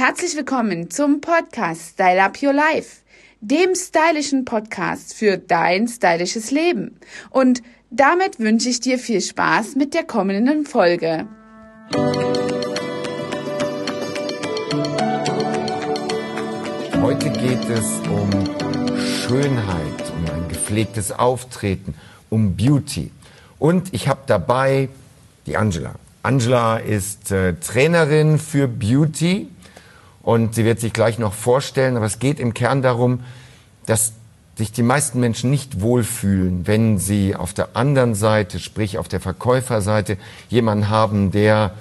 Herzlich willkommen zum Podcast Style Up Your Life, dem stylischen Podcast für dein stylisches Leben. Und damit wünsche ich dir viel Spaß mit der kommenden Folge. Heute geht es um Schönheit, um ein gepflegtes Auftreten, um Beauty. Und ich habe dabei die Angela. Angela ist äh, Trainerin für Beauty und sie wird sich gleich noch vorstellen, aber es geht im Kern darum, dass sich die meisten Menschen nicht wohlfühlen, wenn sie auf der anderen Seite, sprich auf der Verkäuferseite, jemanden haben, der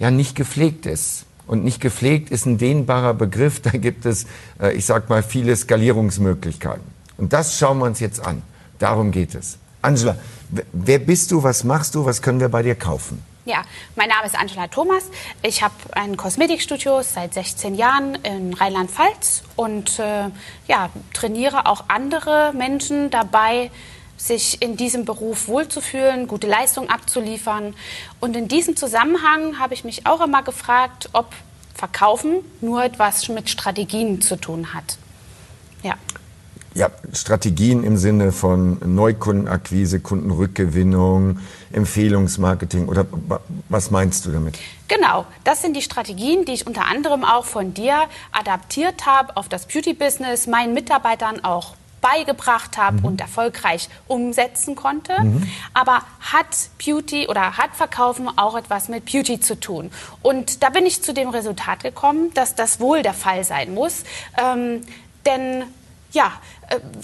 ja nicht gepflegt ist. Und nicht gepflegt ist ein dehnbarer Begriff. Da gibt es, äh, ich sag mal, viele Skalierungsmöglichkeiten. Und das schauen wir uns jetzt an. Darum geht es. Angela, wer bist du? Was machst du? Was können wir bei dir kaufen? Ja, mein Name ist Angela Thomas. Ich habe ein Kosmetikstudio seit 16 Jahren in Rheinland-Pfalz und äh, ja, trainiere auch andere Menschen dabei, sich in diesem Beruf wohlzufühlen, gute Leistung abzuliefern. Und in diesem Zusammenhang habe ich mich auch immer gefragt, ob Verkaufen nur etwas mit Strategien zu tun hat. Ja. Strategien im Sinne von Neukundenakquise, Kundenrückgewinnung, Empfehlungsmarketing oder was meinst du damit? Genau, das sind die Strategien, die ich unter anderem auch von dir adaptiert habe auf das Beauty-Business, meinen Mitarbeitern auch beigebracht habe mhm. und erfolgreich umsetzen konnte. Mhm. Aber hat Beauty oder hat Verkaufen auch etwas mit Beauty zu tun? Und da bin ich zu dem Resultat gekommen, dass das wohl der Fall sein muss. Ähm, denn ja,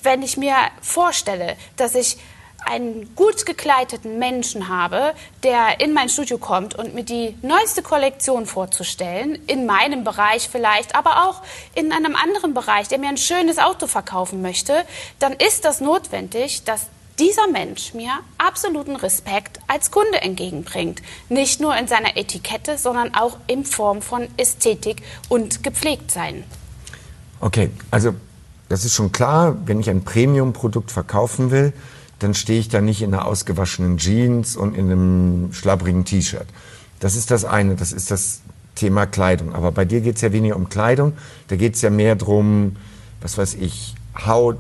wenn ich mir vorstelle, dass ich einen gut gekleideten Menschen habe, der in mein Studio kommt und mir die neueste Kollektion vorzustellen, in meinem Bereich vielleicht, aber auch in einem anderen Bereich, der mir ein schönes Auto verkaufen möchte, dann ist das notwendig, dass dieser Mensch mir absoluten Respekt als Kunde entgegenbringt. Nicht nur in seiner Etikette, sondern auch in Form von Ästhetik und Gepflegtsein. Okay, also das ist schon klar, wenn ich ein Premium-Produkt verkaufen will, dann stehe ich da nicht in einer ausgewaschenen Jeans und in einem schlabbrigen T-Shirt. Das ist das eine, das ist das Thema Kleidung. Aber bei dir geht es ja weniger um Kleidung, da geht es ja mehr darum, was weiß ich, Haut,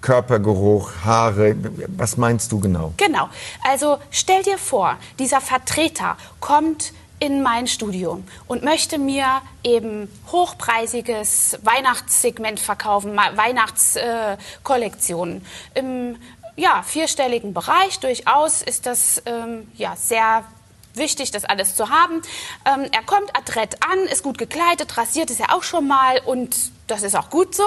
Körpergeruch, Haare. Was meinst du genau? Genau. Also stell dir vor, dieser Vertreter kommt in mein Studio und möchte mir eben hochpreisiges Weihnachtssegment verkaufen, Weihnachtskollektionen. Äh, Im ja, vierstelligen Bereich durchaus ist das ähm, ja, sehr wichtig, das alles zu haben. Ähm, er kommt adrett an, ist gut gekleidet, rasiert ist er auch schon mal und das ist auch gut so.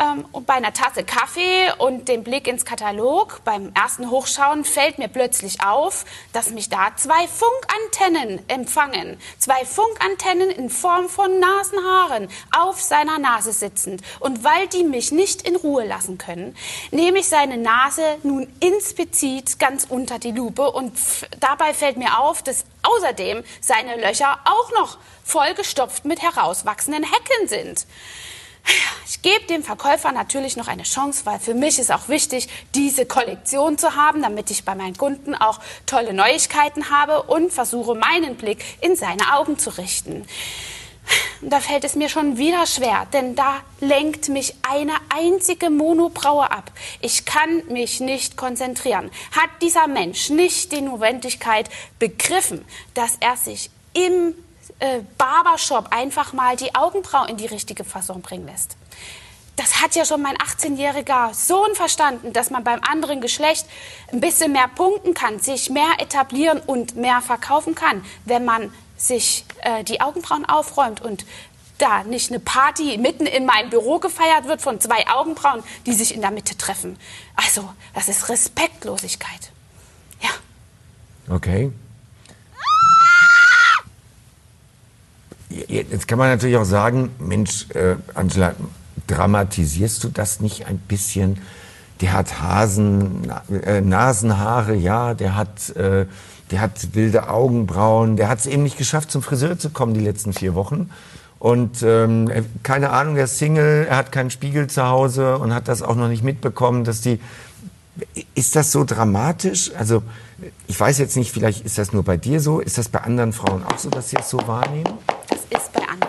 Ähm, und bei einer Tasse Kaffee und dem Blick ins Katalog beim ersten Hochschauen fällt mir plötzlich auf, dass mich da zwei Funkantennen empfangen. Zwei Funkantennen in Form von Nasenhaaren auf seiner Nase sitzend. Und weil die mich nicht in Ruhe lassen können, nehme ich seine Nase nun inspizit ganz unter die Lupe und dabei fällt mir auf, dass außerdem seine Löcher auch noch vollgestopft mit herauswachsenden Hecken sind. Ich gebe dem Verkäufer natürlich noch eine Chance, weil für mich ist auch wichtig, diese Kollektion zu haben, damit ich bei meinen Kunden auch tolle Neuigkeiten habe und versuche, meinen Blick in seine Augen zu richten. Und da fällt es mir schon wieder schwer, denn da lenkt mich eine einzige Monobraue ab. Ich kann mich nicht konzentrieren. Hat dieser Mensch nicht die Notwendigkeit begriffen, dass er sich im äh, Barbershop einfach mal die Augenbrauen in die richtige Fassung bringen lässt. Das hat ja schon mein 18-jähriger Sohn verstanden, dass man beim anderen Geschlecht ein bisschen mehr punkten kann, sich mehr etablieren und mehr verkaufen kann, wenn man sich äh, die Augenbrauen aufräumt und da nicht eine Party mitten in meinem Büro gefeiert wird von zwei Augenbrauen, die sich in der Mitte treffen. Also, das ist Respektlosigkeit. Ja. Okay. Jetzt kann man natürlich auch sagen, Mensch, äh, Angela, dramatisierst du das nicht ein bisschen? Der hat Hasen, äh, Nasenhaare, ja, der hat, äh, der hat wilde Augenbrauen, der hat es eben nicht geschafft, zum Friseur zu kommen die letzten vier Wochen. Und ähm, keine Ahnung, er ist Single, er hat keinen Spiegel zu Hause und hat das auch noch nicht mitbekommen, dass die. Ist das so dramatisch? Also ich weiß jetzt nicht, vielleicht ist das nur bei dir so. Ist das bei anderen Frauen auch so, dass sie es so wahrnehmen?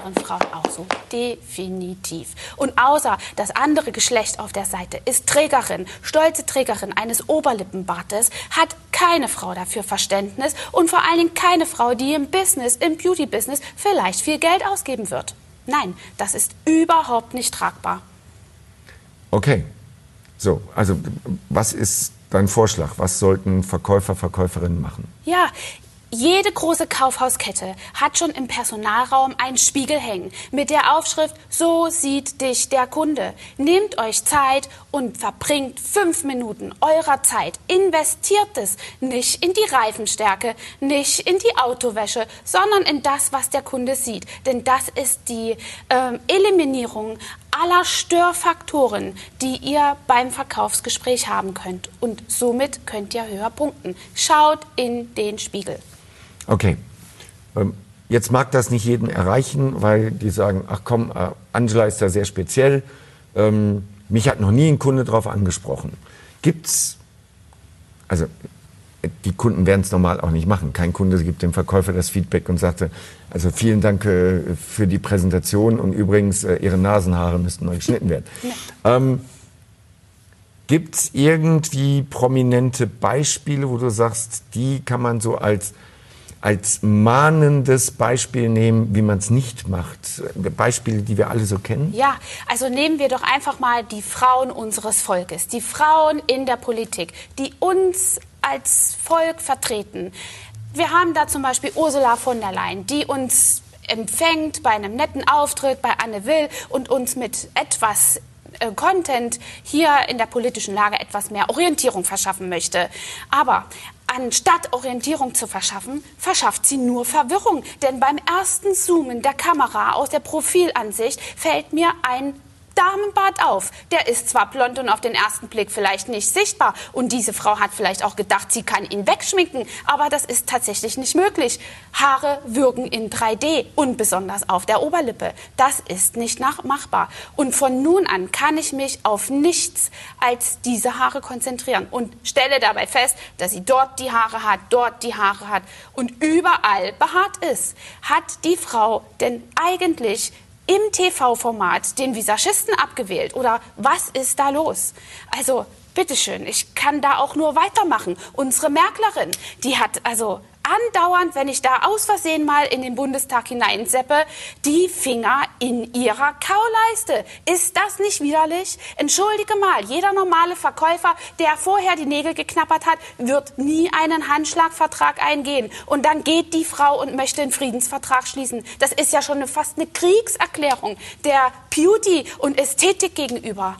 Anderen Frauen auch so. Definitiv. Und außer das andere Geschlecht auf der Seite ist Trägerin, stolze Trägerin eines Oberlippenbartes, hat keine Frau dafür Verständnis und vor allen Dingen keine Frau, die im Business, im Beauty-Business vielleicht viel Geld ausgeben wird. Nein, das ist überhaupt nicht tragbar. Okay. So, also was ist dein Vorschlag? Was sollten Verkäufer, Verkäuferinnen machen? Ja, jede große Kaufhauskette hat schon im Personalraum einen Spiegel hängen mit der Aufschrift So sieht dich der Kunde. Nehmt euch Zeit und verbringt fünf Minuten eurer Zeit. Investiert es nicht in die Reifenstärke, nicht in die Autowäsche, sondern in das, was der Kunde sieht. Denn das ist die ähm, Eliminierung aller Störfaktoren, die ihr beim Verkaufsgespräch haben könnt. Und somit könnt ihr höher punkten. Schaut in den Spiegel. Okay. Ähm, jetzt mag das nicht jeden erreichen, weil die sagen, ach komm, äh, Angela ist da sehr speziell. Ähm, mich hat noch nie ein Kunde darauf angesprochen. Gibt's, also die Kunden werden es normal auch nicht machen. Kein Kunde gibt dem Verkäufer das Feedback und sagte, also vielen Dank äh, für die Präsentation und übrigens, äh, Ihre Nasenhaare müssten neu geschnitten werden. Ja. Ähm, Gibt es irgendwie prominente Beispiele, wo du sagst, die kann man so als als mahnendes Beispiel nehmen, wie man es nicht macht? Beispiele, die wir alle so kennen? Ja, also nehmen wir doch einfach mal die Frauen unseres Volkes, die Frauen in der Politik, die uns als Volk vertreten. Wir haben da zum Beispiel Ursula von der Leyen, die uns empfängt bei einem netten Auftritt bei Anne Will und uns mit etwas äh, Content hier in der politischen Lage etwas mehr Orientierung verschaffen möchte. Aber Anstatt Orientierung zu verschaffen, verschafft sie nur Verwirrung. Denn beim ersten Zoomen der Kamera aus der Profilansicht fällt mir ein Damenbart auf. Der ist zwar blond und auf den ersten Blick vielleicht nicht sichtbar. Und diese Frau hat vielleicht auch gedacht, sie kann ihn wegschminken. Aber das ist tatsächlich nicht möglich. Haare wirken in 3D und besonders auf der Oberlippe. Das ist nicht machbar. Und von nun an kann ich mich auf nichts als diese Haare konzentrieren und stelle dabei fest, dass sie dort die Haare hat, dort die Haare hat und überall behaart ist. Hat die Frau denn eigentlich im TV-Format den Visagisten abgewählt? Oder was ist da los? Also, bitteschön, ich kann da auch nur weitermachen. Unsere Merklerin, die hat also andauernd, wenn ich da aus Versehen mal in den Bundestag hineinseppe, die Finger in ihrer Kauleiste. Ist das nicht widerlich? Entschuldige mal, jeder normale Verkäufer, der vorher die Nägel geknappert hat, wird nie einen Handschlagvertrag eingehen. Und dann geht die Frau und möchte einen Friedensvertrag schließen. Das ist ja schon fast eine Kriegserklärung der Beauty und Ästhetik gegenüber.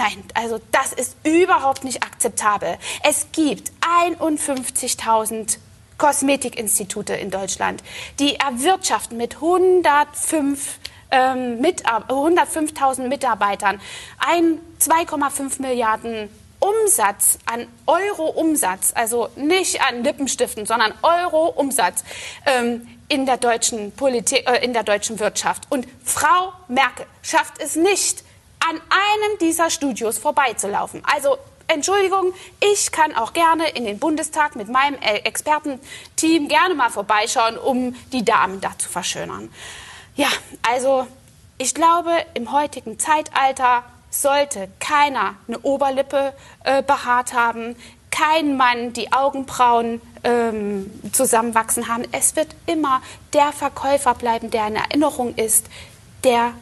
Nein, also das ist überhaupt nicht akzeptabel. Es gibt 51.000 Kosmetikinstitute in Deutschland, die erwirtschaften mit 105 ähm, 105.000 Mitarbeitern ein 2,5 Milliarden Umsatz an Euro-Umsatz, also nicht an Lippenstiften, sondern Euro-Umsatz ähm, in der deutschen Politik, äh, in der deutschen Wirtschaft. Und Frau Merkel schafft es nicht, an einem dieser Studios vorbeizulaufen. Also Entschuldigung, ich kann auch gerne in den Bundestag mit meinem äh, Expertenteam gerne mal vorbeischauen, um die Damen da zu verschönern. Ja, also ich glaube, im heutigen Zeitalter sollte keiner eine Oberlippe äh, behaart haben, kein Mann die Augenbrauen ähm, zusammenwachsen haben. Es wird immer der Verkäufer bleiben, der in Erinnerung ist, der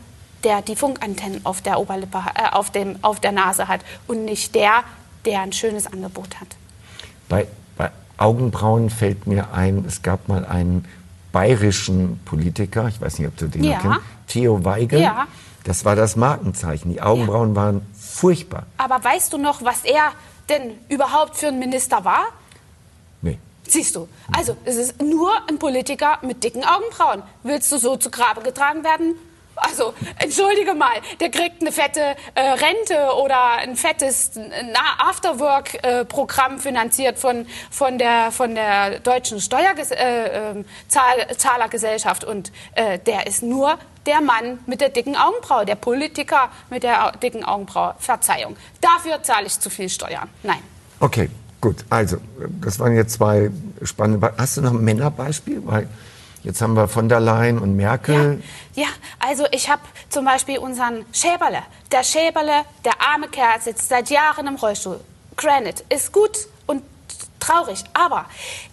der die Funkantennen auf der Oberlippe, äh, auf, dem, auf der Nase hat und nicht der, der ein schönes Angebot hat. Bei, bei Augenbrauen fällt mir ein, es gab mal einen bayerischen Politiker, ich weiß nicht, ob du den ja. kennst, Theo Weigel. Ja. Das war das Markenzeichen. Die Augenbrauen ja. waren furchtbar. Aber weißt du noch, was er denn überhaupt für ein Minister war? Nee. Siehst du, also es ist nur ein Politiker mit dicken Augenbrauen. Willst du so zu Grabe getragen werden? Also, entschuldige mal, der kriegt eine fette äh, Rente oder ein fettes Afterwork-Programm äh, finanziert von, von, der, von der deutschen Steuerzahlergesellschaft. Äh, ähm, und äh, der ist nur der Mann mit der dicken Augenbraue, der Politiker mit der dicken Augenbraue. Verzeihung. Dafür zahle ich zu viel Steuern. Nein. Okay, gut. Also, das waren jetzt zwei spannende. Be Hast du noch ein Männerbeispiel? Weil Jetzt haben wir von der Leyen und Merkel. Ja, ja also ich habe zum Beispiel unseren Schäberle. Der Schäberle, der arme Kerl, sitzt seit Jahren im Rollstuhl. Granite ist gut und traurig, aber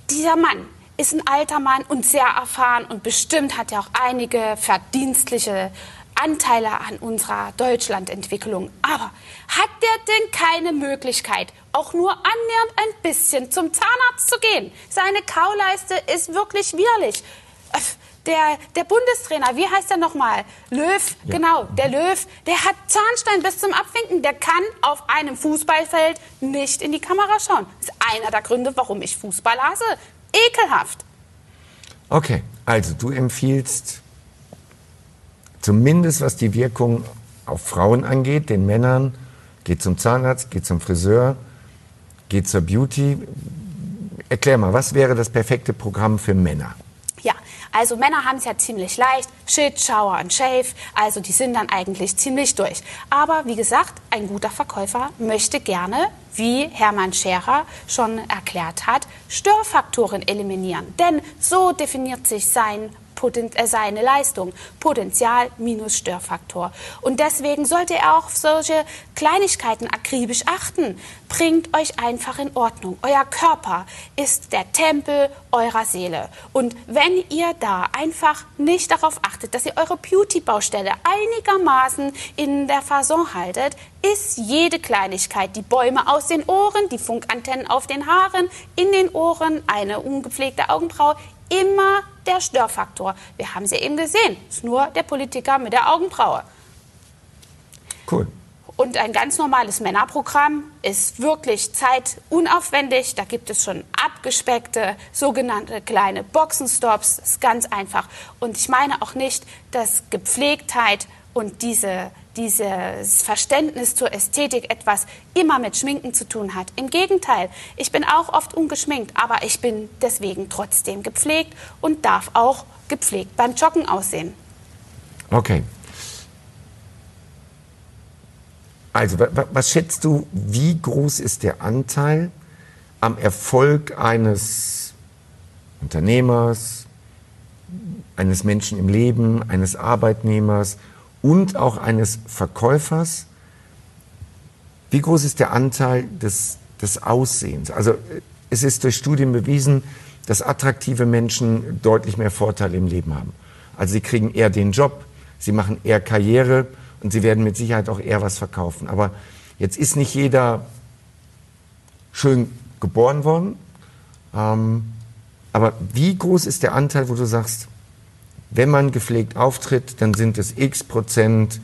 dieser Mann ist ein alter Mann und sehr erfahren und bestimmt hat er auch einige verdienstliche Anteile an unserer Deutschlandentwicklung. Aber hat der denn keine Möglichkeit, auch nur annähernd ein bisschen zum Zahnarzt zu gehen? Seine Kauleiste ist wirklich widerlich. Der, der Bundestrainer, wie heißt der nochmal? Löw, ja. genau, der Löw, der hat Zahnstein bis zum Abwinken. Der kann auf einem Fußballfeld nicht in die Kamera schauen. Das ist einer der Gründe, warum ich Fußball hasse. Ekelhaft. Okay, also du empfiehlst Zumindest was die Wirkung auf Frauen angeht, den Männern, geht zum Zahnarzt, geht zum Friseur, geht zur Beauty. Erklär mal, was wäre das perfekte Programm für Männer? Also Männer haben es ja ziemlich leicht. Shit, Shower und Shave. Also die sind dann eigentlich ziemlich durch. Aber wie gesagt, ein guter Verkäufer möchte gerne, wie Hermann Scherer schon erklärt hat, Störfaktoren eliminieren. Denn so definiert sich sein äh, seine Leistung. Potenzial minus Störfaktor. Und deswegen sollte er auch auf solche Kleinigkeiten akribisch achten. Bringt euch einfach in Ordnung. Euer Körper ist der Tempel eurer Seele. Und wenn ihr da einfach nicht darauf achtet, dass ihr eure Beauty-Baustelle einigermaßen in der Fasson haltet, ist jede Kleinigkeit, die Bäume aus den Ohren, die Funkantennen auf den Haaren, in den Ohren, eine ungepflegte Augenbraue, immer der Störfaktor. Wir haben sie eben gesehen. Es ist nur der Politiker mit der Augenbraue. Cool. Und ein ganz normales Männerprogramm ist wirklich zeitunaufwendig. Da gibt es schon abgespeckte, sogenannte kleine Boxenstops. Das ist ganz einfach. Und ich meine auch nicht, dass Gepflegtheit und diese dieses Verständnis zur Ästhetik etwas immer mit Schminken zu tun hat. Im Gegenteil, ich bin auch oft ungeschminkt, aber ich bin deswegen trotzdem gepflegt und darf auch gepflegt beim Joggen aussehen. Okay. Also, was schätzt du, wie groß ist der Anteil am Erfolg eines Unternehmers, eines Menschen im Leben, eines Arbeitnehmers und auch eines Verkäufers, wie groß ist der Anteil des, des Aussehens? Also es ist durch Studien bewiesen, dass attraktive Menschen deutlich mehr Vorteile im Leben haben. Also sie kriegen eher den Job, sie machen eher Karriere und sie werden mit Sicherheit auch eher was verkaufen. Aber jetzt ist nicht jeder schön geboren worden. Ähm, aber wie groß ist der Anteil, wo du sagst, wenn man gepflegt auftritt, dann sind es x Prozent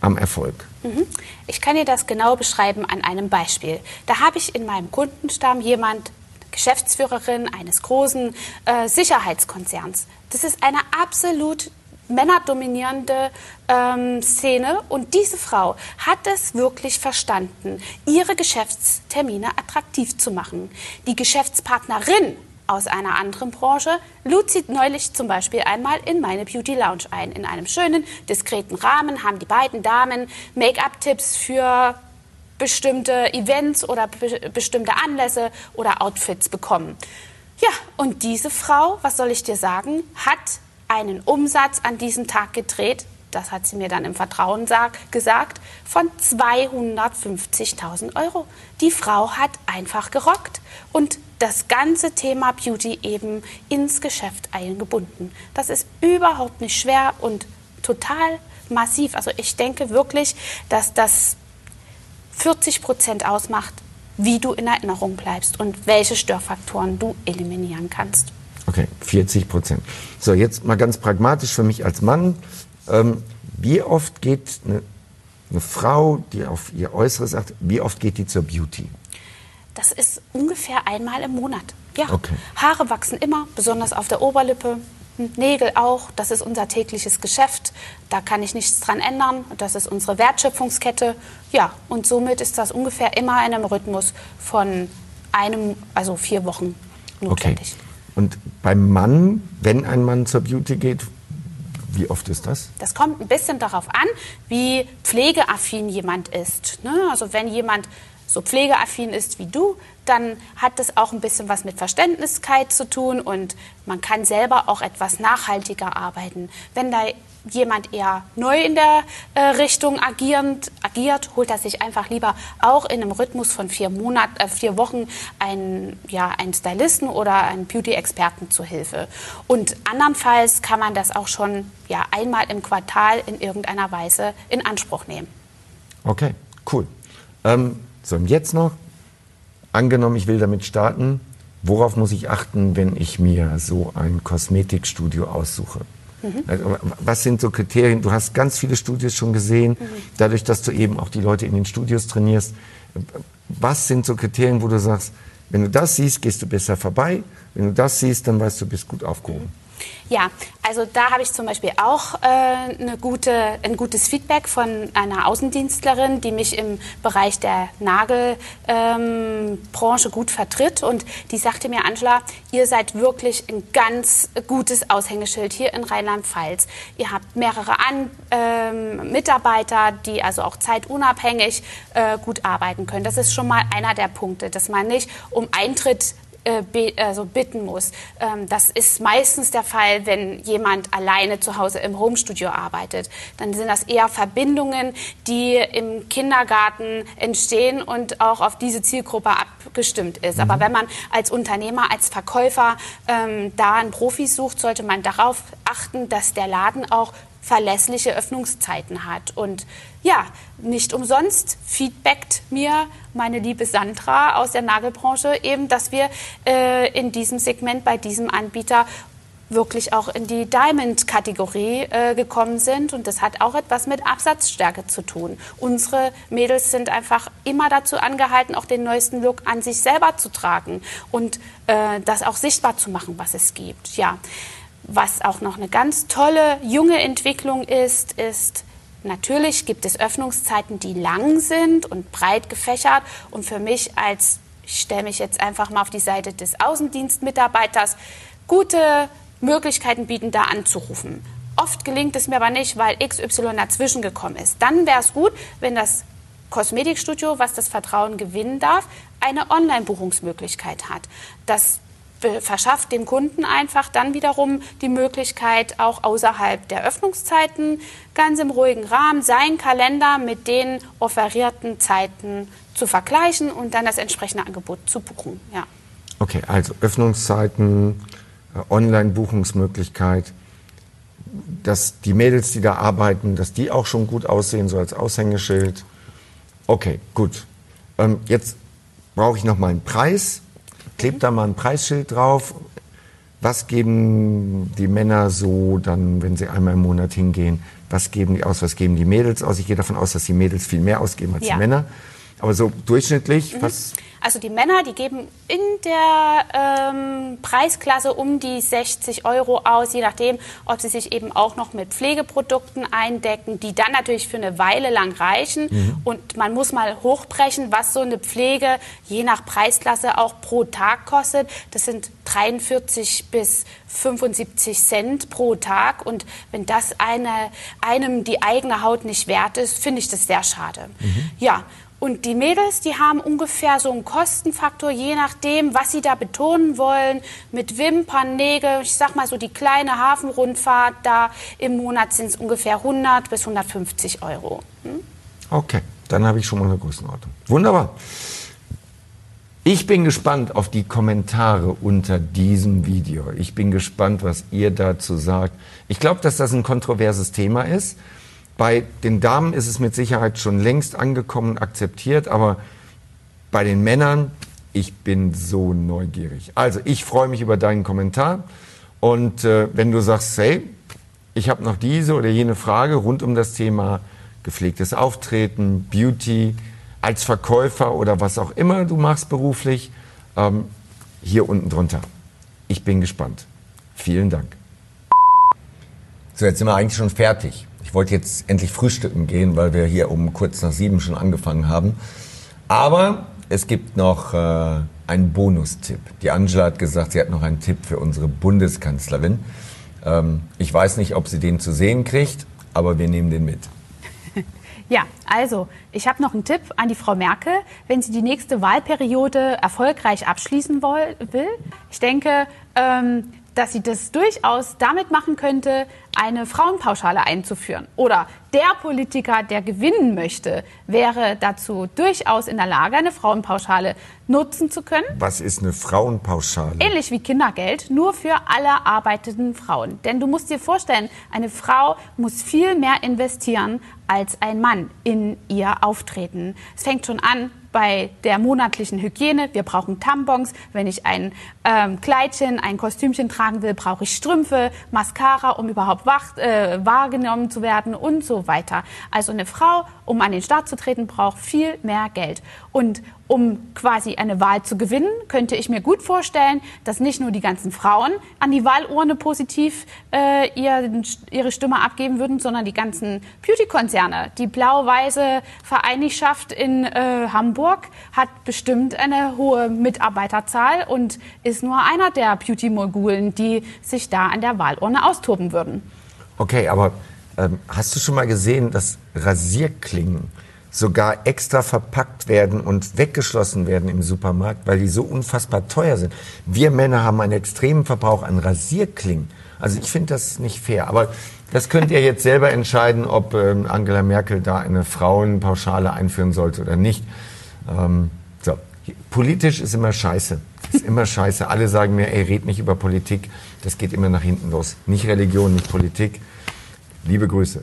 am Erfolg. Mhm. Ich kann dir das genau beschreiben an einem Beispiel. Da habe ich in meinem Kundenstamm jemand, Geschäftsführerin eines großen äh, Sicherheitskonzerns. Das ist eine absolut männerdominierende ähm, Szene und diese Frau hat es wirklich verstanden, ihre Geschäftstermine attraktiv zu machen. Die Geschäftspartnerin aus einer anderen Branche lud sie neulich zum Beispiel einmal in meine Beauty Lounge ein. In einem schönen, diskreten Rahmen haben die beiden Damen Make-up-Tipps für bestimmte Events oder be bestimmte Anlässe oder Outfits bekommen. Ja, und diese Frau, was soll ich dir sagen, hat einen Umsatz an diesem Tag gedreht, das hat sie mir dann im Vertrauen gesagt, von 250.000 Euro. Die Frau hat einfach gerockt. Und das ganze Thema Beauty eben ins Geschäft eingebunden. Das ist überhaupt nicht schwer und total massiv. Also ich denke wirklich, dass das 40 Prozent ausmacht, wie du in Erinnerung bleibst und welche Störfaktoren du eliminieren kannst. Okay, 40 Prozent. So, jetzt mal ganz pragmatisch für mich als Mann. Ähm, wie oft geht eine, eine Frau, die auf ihr Äußeres acht, wie oft geht die zur Beauty? Das ist ungefähr einmal im Monat. Ja. Okay. Haare wachsen immer, besonders auf der Oberlippe. Nägel auch, das ist unser tägliches Geschäft. Da kann ich nichts dran ändern. Das ist unsere Wertschöpfungskette. Ja, und somit ist das ungefähr immer in einem Rhythmus von einem, also vier Wochen notwendig. Okay. Und beim Mann, wenn ein Mann zur Beauty geht, wie oft ist das? Das kommt ein bisschen darauf an, wie pflegeaffin jemand ist. Ne? Also wenn jemand so pflegeaffin ist wie du, dann hat das auch ein bisschen was mit Verständniskeit zu tun und man kann selber auch etwas nachhaltiger arbeiten. Wenn da jemand eher neu in der äh, Richtung agierend, agiert, holt er sich einfach lieber auch in einem Rhythmus von vier, Monat, äh, vier Wochen einen, ja, einen Stylisten oder einen Beauty-Experten zu Hilfe. Und andernfalls kann man das auch schon ja, einmal im Quartal in irgendeiner Weise in Anspruch nehmen. Okay, cool. Ähm, so, und jetzt noch, angenommen, ich will damit starten, worauf muss ich achten, wenn ich mir so ein Kosmetikstudio aussuche? Mhm. Was sind so Kriterien? Du hast ganz viele Studios schon gesehen, mhm. dadurch, dass du eben auch die Leute in den Studios trainierst. Was sind so Kriterien, wo du sagst, wenn du das siehst, gehst du besser vorbei. Wenn du das siehst, dann weißt du, du bist gut aufgehoben. Ja, also da habe ich zum Beispiel auch äh, gute, ein gutes Feedback von einer Außendienstlerin, die mich im Bereich der Nagelbranche ähm, gut vertritt. Und die sagte mir, Angela, ihr seid wirklich ein ganz gutes Aushängeschild hier in Rheinland-Pfalz. Ihr habt mehrere An ähm, Mitarbeiter, die also auch zeitunabhängig äh, gut arbeiten können. Das ist schon mal einer der Punkte, dass man nicht um Eintritt also bitten muss. Ähm, das ist meistens der Fall, wenn jemand alleine zu Hause im Homestudio arbeitet. Dann sind das eher Verbindungen, die im Kindergarten entstehen und auch auf diese Zielgruppe abgestimmt ist. Mhm. Aber wenn man als Unternehmer, als Verkäufer ähm, da einen Profi sucht, sollte man darauf achten, dass der Laden auch verlässliche Öffnungszeiten hat. Und ja, nicht umsonst feedbackt mir meine liebe Sandra aus der Nagelbranche eben, dass wir äh, in diesem Segment bei diesem Anbieter wirklich auch in die Diamond-Kategorie äh, gekommen sind. Und das hat auch etwas mit Absatzstärke zu tun. Unsere Mädels sind einfach immer dazu angehalten, auch den neuesten Look an sich selber zu tragen und äh, das auch sichtbar zu machen, was es gibt. Ja. Was auch noch eine ganz tolle junge Entwicklung ist, ist, natürlich gibt es Öffnungszeiten, die lang sind und breit gefächert. Und für mich als, ich stelle mich jetzt einfach mal auf die Seite des Außendienstmitarbeiters, gute Möglichkeiten bieten, da anzurufen. Oft gelingt es mir aber nicht, weil XY dazwischen gekommen ist. Dann wäre es gut, wenn das Kosmetikstudio, was das Vertrauen gewinnen darf, eine Online-Buchungsmöglichkeit hat. Das verschafft dem Kunden einfach dann wiederum die Möglichkeit, auch außerhalb der Öffnungszeiten ganz im ruhigen Rahmen seinen Kalender mit den offerierten Zeiten zu vergleichen und dann das entsprechende Angebot zu buchen. Ja. Okay, also Öffnungszeiten, äh, Online-Buchungsmöglichkeit, dass die Mädels, die da arbeiten, dass die auch schon gut aussehen, so als Aushängeschild. Okay, gut. Ähm, jetzt brauche ich noch mal einen Preis klebt da mal ein Preisschild drauf. Was geben die Männer so dann, wenn sie einmal im Monat hingehen? Was geben die aus? Was geben die Mädels aus? Ich gehe davon aus, dass die Mädels viel mehr ausgeben als ja. die Männer. Aber so durchschnittlich, mhm. was also die Männer, die geben in der ähm, Preisklasse um die 60 Euro aus, je nachdem, ob sie sich eben auch noch mit Pflegeprodukten eindecken, die dann natürlich für eine Weile lang reichen. Mhm. Und man muss mal hochbrechen, was so eine Pflege je nach Preisklasse auch pro Tag kostet. Das sind 43 bis 75 Cent pro Tag. Und wenn das eine, einem die eigene Haut nicht wert ist, finde ich das sehr schade. Mhm. Ja, und die Mädels, die haben ungefähr so einen Kostenfaktor, je nachdem, was sie da betonen wollen, mit Wimpern, Nägel. Ich sag mal so die kleine Hafenrundfahrt, da im Monat sind es ungefähr 100 bis 150 Euro. Hm? Okay, dann habe ich schon mal eine Größenordnung. Wunderbar. Ich bin gespannt auf die Kommentare unter diesem Video. Ich bin gespannt, was ihr dazu sagt. Ich glaube, dass das ein kontroverses Thema ist. Bei den Damen ist es mit Sicherheit schon längst angekommen, akzeptiert, aber bei den Männern, ich bin so neugierig. Also ich freue mich über deinen Kommentar und äh, wenn du sagst, hey, ich habe noch diese oder jene Frage rund um das Thema gepflegtes Auftreten, Beauty, als Verkäufer oder was auch immer du machst beruflich, ähm, hier unten drunter. Ich bin gespannt. Vielen Dank. So, jetzt sind wir eigentlich schon fertig. Ich wollte jetzt endlich frühstücken gehen, weil wir hier um kurz nach sieben schon angefangen haben. Aber es gibt noch äh, einen Bonustipp. Die Angela hat gesagt, sie hat noch einen Tipp für unsere Bundeskanzlerin. Ähm, ich weiß nicht, ob sie den zu sehen kriegt, aber wir nehmen den mit. Ja, also ich habe noch einen Tipp an die Frau Merkel, wenn sie die nächste Wahlperiode erfolgreich abschließen will. Ich denke, ähm, dass sie das durchaus damit machen könnte, eine Frauenpauschale einzuführen. Oder der Politiker, der gewinnen möchte, wäre dazu durchaus in der Lage, eine Frauenpauschale nutzen zu können. Was ist eine Frauenpauschale? Ähnlich wie Kindergeld, nur für alle arbeitenden Frauen. Denn du musst dir vorstellen, eine Frau muss viel mehr investieren als ein Mann in ihr Auftreten. Es fängt schon an bei der monatlichen Hygiene. Wir brauchen Tampons. Wenn ich ein ähm, Kleidchen, ein Kostümchen tragen will, brauche ich Strümpfe, Mascara, um überhaupt wach, äh, wahrgenommen zu werden und so weiter. Also eine Frau, um an den Start zu treten, braucht viel mehr Geld. Und um quasi eine Wahl zu gewinnen, könnte ich mir gut vorstellen, dass nicht nur die ganzen Frauen an die Wahlurne positiv äh, ihr, ihre Stimme abgeben würden, sondern die ganzen Beauty-Konzerne. Die blau-weiße Vereinigschaft in äh, Hamburg hat bestimmt eine hohe Mitarbeiterzahl und ist nur einer der Beauty-Mogulen, die sich da an der Wahlurne austoben würden. Okay, aber ähm, hast du schon mal gesehen, dass Rasierklingen sogar extra verpackt werden und weggeschlossen werden im Supermarkt, weil die so unfassbar teuer sind. Wir Männer haben einen extremen Verbrauch an Rasierklingen. Also ich finde das nicht fair. Aber das könnt ihr jetzt selber entscheiden, ob ähm, Angela Merkel da eine Frauenpauschale einführen sollte oder nicht. Ähm, so. Politisch ist immer scheiße. Ist immer scheiße. Alle sagen mir, ey, red nicht über Politik. Das geht immer nach hinten los. Nicht Religion, nicht Politik. Liebe Grüße.